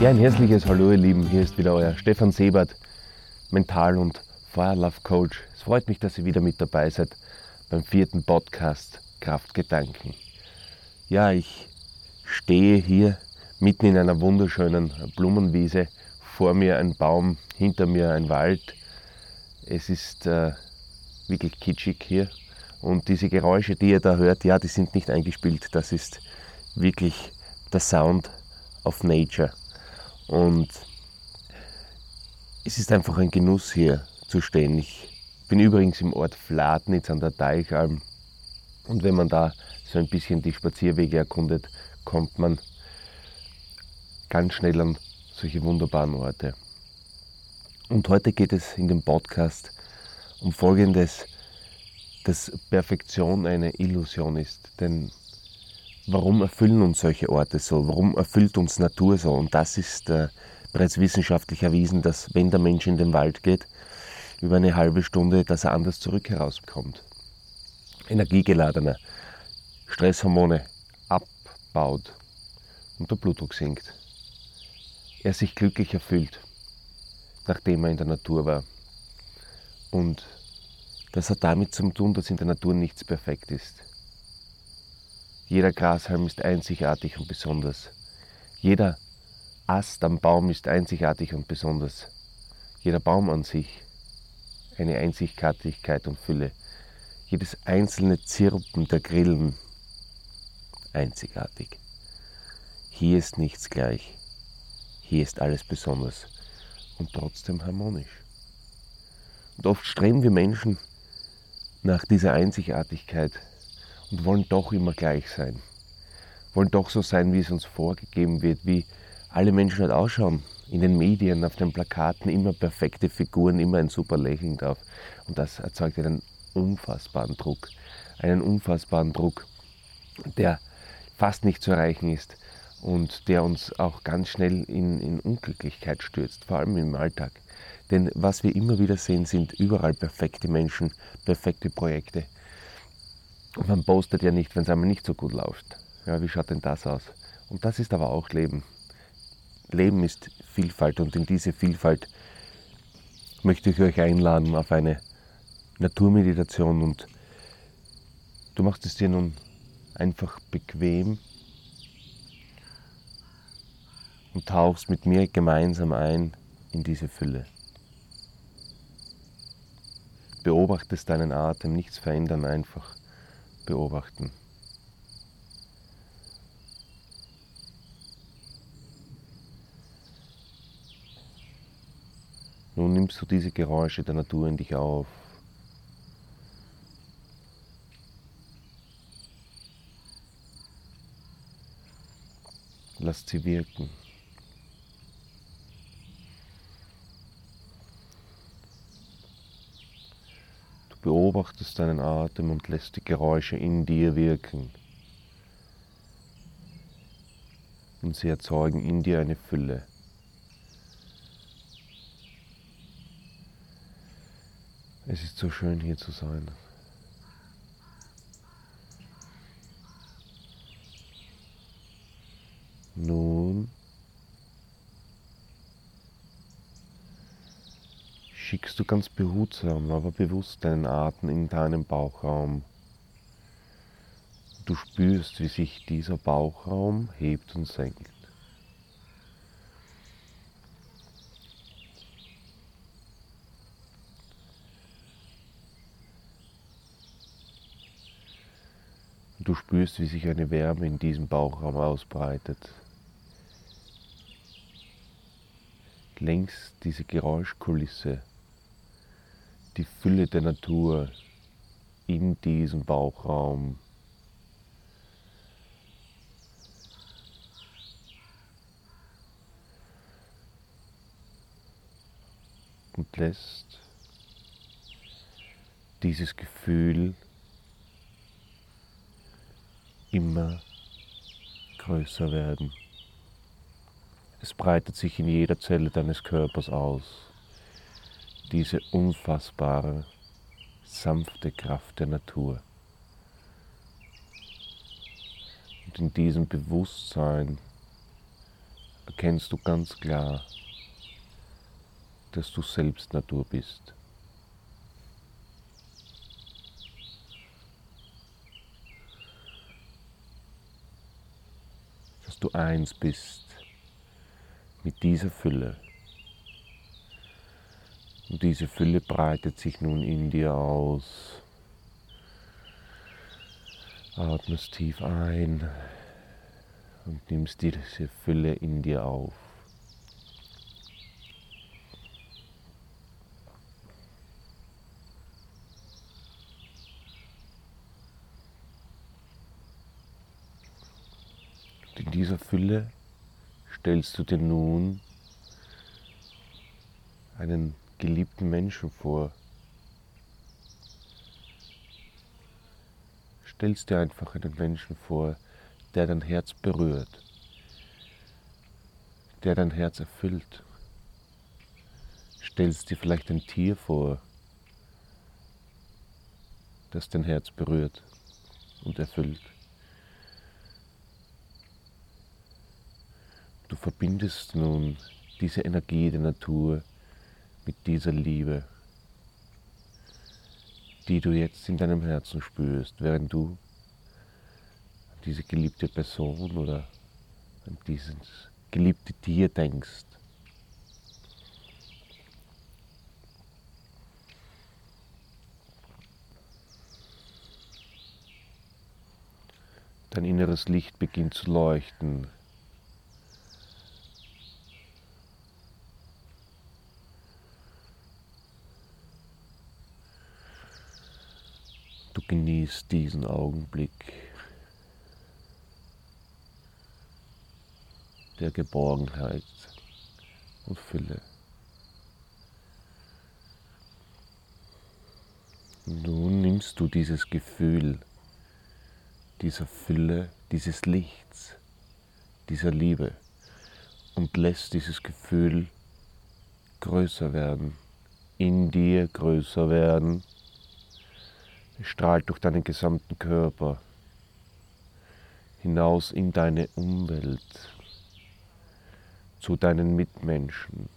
Ja, ein herzliches Hallo, ihr Lieben. Hier ist wieder euer Stefan Sebert, Mental- und Feuerlauf-Coach. Es freut mich, dass ihr wieder mit dabei seid beim vierten Podcast Kraftgedanken. Ja, ich stehe hier mitten in einer wunderschönen Blumenwiese. Vor mir ein Baum, hinter mir ein Wald. Es ist äh, wirklich kitschig hier. Und diese Geräusche, die ihr da hört, ja, die sind nicht eingespielt. Das ist wirklich der Sound of Nature. Und es ist einfach ein Genuss hier zu stehen. Ich bin übrigens im Ort Flatnitz an der Deichalm. Und wenn man da so ein bisschen die Spazierwege erkundet, kommt man ganz schnell an solche wunderbaren Orte. Und heute geht es in dem Podcast um Folgendes, dass Perfektion eine Illusion ist. Denn warum erfüllen uns solche Orte so? Warum erfüllt uns Natur so? Und das ist äh, bereits wissenschaftlich erwiesen, dass wenn der Mensch in den Wald geht, über eine halbe Stunde, dass er anders zurück herausbekommt. Energiegeladene Stresshormone abbaut und der Blutdruck sinkt. Er sich glücklicher fühlt, nachdem er in der Natur war. Und das hat damit zu tun, dass in der Natur nichts perfekt ist. Jeder Grashalm ist einzigartig und besonders. Jeder Ast am Baum ist einzigartig und besonders. Jeder Baum an sich eine Einzigartigkeit und Fülle. Jedes einzelne Zirpen der Grillen einzigartig. Hier ist nichts gleich. Hier ist alles besonders und trotzdem harmonisch. Und oft streben wir Menschen nach dieser Einzigartigkeit und wollen doch immer gleich sein. Wollen doch so sein, wie es uns vorgegeben wird, wie alle Menschen halt ausschauen. In den Medien, auf den Plakaten immer perfekte Figuren, immer ein super Lächeln drauf. Und das erzeugt einen unfassbaren Druck. Einen unfassbaren Druck, der fast nicht zu erreichen ist und der uns auch ganz schnell in, in Unglücklichkeit stürzt, vor allem im Alltag. Denn was wir immer wieder sehen, sind überall perfekte Menschen, perfekte Projekte, man postet ja nicht, wenn es einmal nicht so gut läuft. Ja, wie schaut denn das aus? Und das ist aber auch Leben. Leben ist Vielfalt und in diese Vielfalt möchte ich euch einladen auf eine Naturmeditation und du machst es dir nun einfach bequem und tauchst mit mir gemeinsam ein in diese Fülle. Beobachtest deinen Atem, nichts verändern, einfach beobachten. Nun nimmst du diese Geräusche der Natur in dich auf. Lass sie wirken. Beobachtest deinen Atem und lässt die Geräusche in dir wirken. Und sie erzeugen in dir eine Fülle. Es ist so schön hier zu sein. Du ganz behutsam, aber bewusst deinen Atem in deinen Bauchraum. Du spürst, wie sich dieser Bauchraum hebt und senkt. Du spürst, wie sich eine Wärme in diesem Bauchraum ausbreitet. Längs diese Geräuschkulisse die Fülle der Natur in diesem Bauchraum. Und lässt dieses Gefühl immer größer werden. Es breitet sich in jeder Zelle deines Körpers aus diese unfassbare, sanfte Kraft der Natur. Und in diesem Bewusstsein erkennst du ganz klar, dass du selbst Natur bist. Dass du eins bist mit dieser Fülle. Und diese Fülle breitet sich nun in dir aus. Atmest tief ein und nimmst diese Fülle in dir auf. In dieser Fülle stellst du dir nun einen geliebten Menschen vor. Stellst dir einfach einen Menschen vor, der dein Herz berührt, der dein Herz erfüllt. Stellst dir vielleicht ein Tier vor, das dein Herz berührt und erfüllt. Du verbindest nun diese Energie der Natur mit dieser Liebe, die du jetzt in deinem Herzen spürst, während du an diese geliebte Person oder an dieses geliebte Tier denkst. Dein inneres Licht beginnt zu leuchten, Du genießt diesen Augenblick der Geborgenheit und Fülle. Nun nimmst du dieses Gefühl dieser Fülle, dieses Lichts, dieser Liebe und lässt dieses Gefühl größer werden, in dir größer werden strahlt durch deinen gesamten Körper hinaus in deine Umwelt, zu deinen Mitmenschen,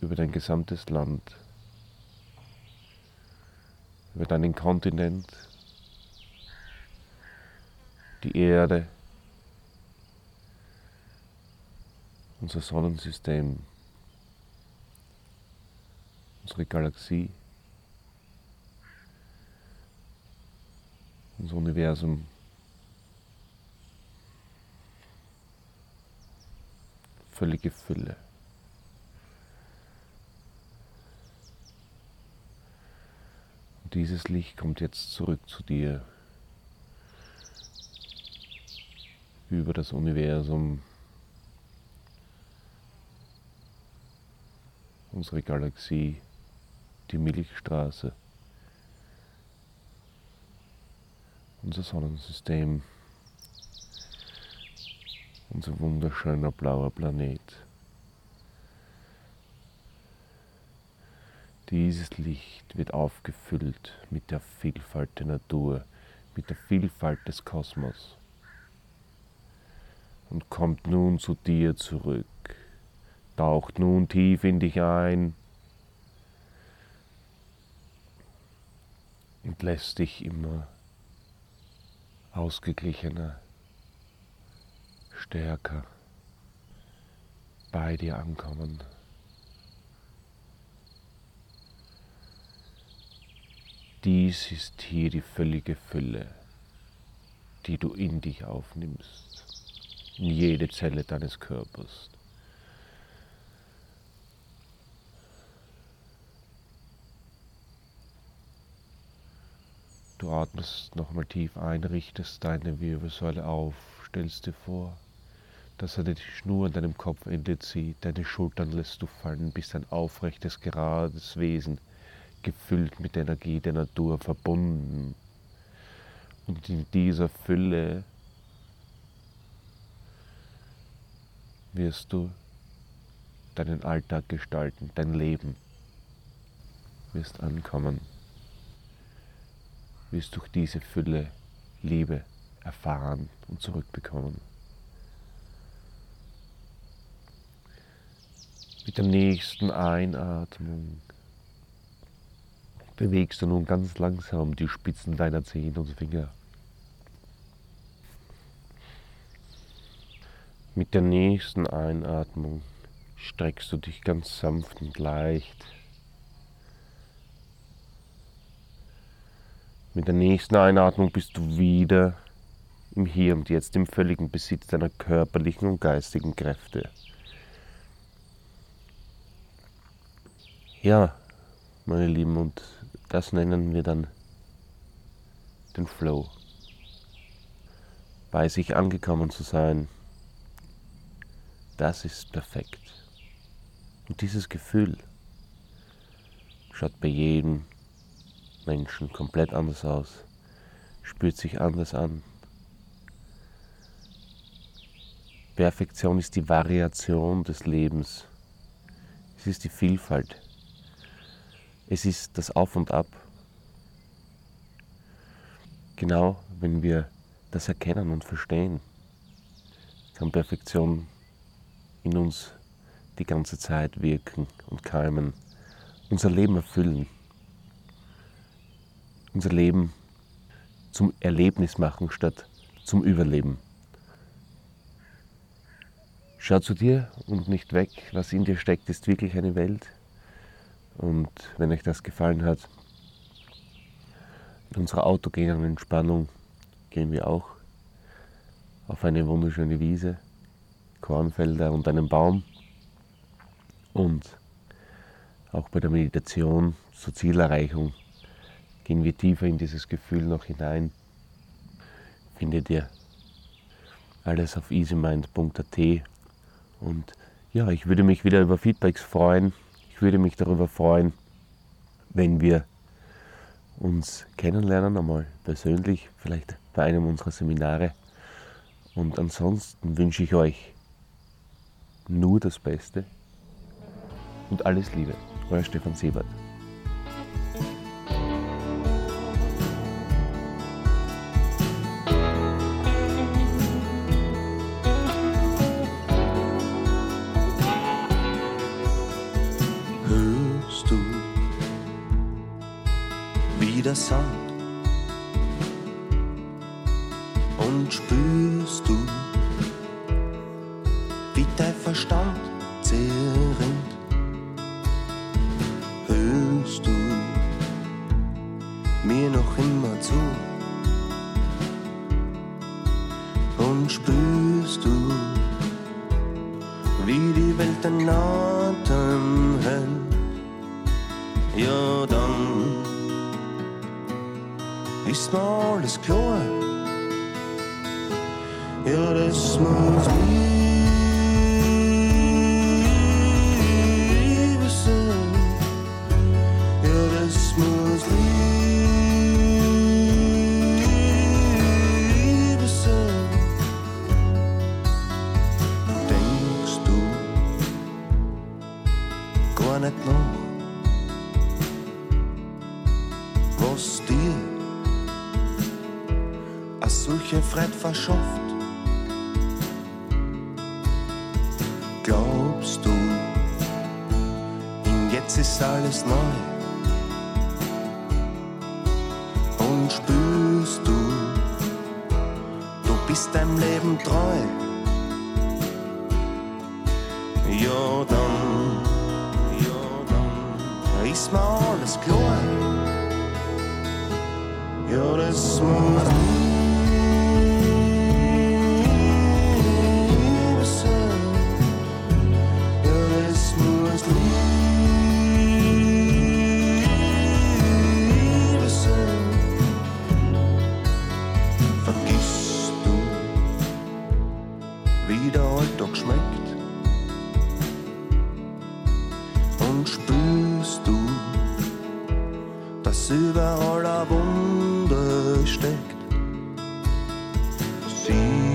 über dein gesamtes Land, über deinen Kontinent, die Erde, unser Sonnensystem unsere Galaxie, unser Universum. Völlige Fülle. Und dieses Licht kommt jetzt zurück zu dir über das Universum, unsere Galaxie die Milchstraße, unser Sonnensystem, unser wunderschöner blauer Planet. Dieses Licht wird aufgefüllt mit der Vielfalt der Natur, mit der Vielfalt des Kosmos. Und kommt nun zu dir zurück, taucht nun tief in dich ein und lässt dich immer ausgeglichener, stärker bei dir ankommen. Dies ist hier die völlige Fülle, die du in dich aufnimmst, in jede Zelle deines Körpers. Du atmest nochmal tief ein, richtest deine Wirbelsäule auf, stellst dir vor, dass er die Schnur an deinem Kopfende zieht, deine Schultern lässt du fallen, bist ein aufrechtes, gerades Wesen, gefüllt mit der Energie der Natur, verbunden. Und in dieser Fülle wirst du deinen Alltag gestalten, dein Leben wirst ankommen wirst durch diese Fülle Liebe erfahren und zurückbekommen. Mit der nächsten Einatmung bewegst du nun ganz langsam die Spitzen deiner Zehen und Finger. Mit der nächsten Einatmung streckst du dich ganz sanft und leicht. Mit der nächsten Einatmung bist du wieder im Hier und Jetzt, im völligen Besitz deiner körperlichen und geistigen Kräfte. Ja, meine Lieben, und das nennen wir dann den Flow. Bei sich angekommen zu sein, das ist perfekt. Und dieses Gefühl schaut bei jedem Menschen komplett anders aus, spürt sich anders an. Perfektion ist die Variation des Lebens. Es ist die Vielfalt. Es ist das Auf und Ab. Genau wenn wir das erkennen und verstehen, kann Perfektion in uns die ganze Zeit wirken und keimen, unser Leben erfüllen, unser Leben zum Erlebnis machen statt zum Überleben. Schau zu dir und nicht weg, was in dir steckt, ist wirklich eine Welt. Und wenn euch das gefallen hat, in unserer autogenen Entspannung gehen wir auch auf eine wunderschöne Wiese Kornfelder und einen Baum. Und auch bei der Meditation zur Zielerreichung gehen wir tiefer in dieses Gefühl noch hinein. Findet ihr alles auf easymind.at. Und ja, ich würde mich wieder über Feedbacks freuen. Ich würde mich darüber freuen, wenn wir uns kennenlernen, einmal persönlich, vielleicht bei einem unserer Seminare. Und ansonsten wünsche ich euch nur das Beste und alles Liebe. Euer Stefan Siebert. Wie der Sand und spürst du, wie dein Verstand zerrinnt. Hörst du mir noch immer zu und spürst du, wie die Welt den Atem hält. Ja, dann ist mir alles klar. Ja, das muss Liebe solche Freude verschafft? Glaubst du, in jetzt ist alles neu? Und spürst du, du bist deinem Leben treu? Ja, dann, ja, dann ist mir alles klar. Ja, das muss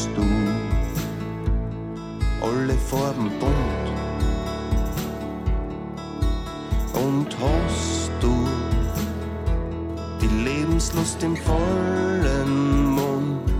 Siehst du alle Farben bunt? Und hast du die Lebenslust im vollen Mund?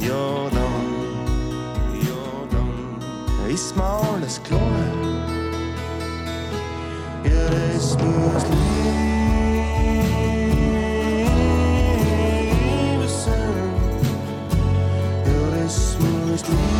ja dann, ja dann ist mir alles klar. Ja, das muss Liebe das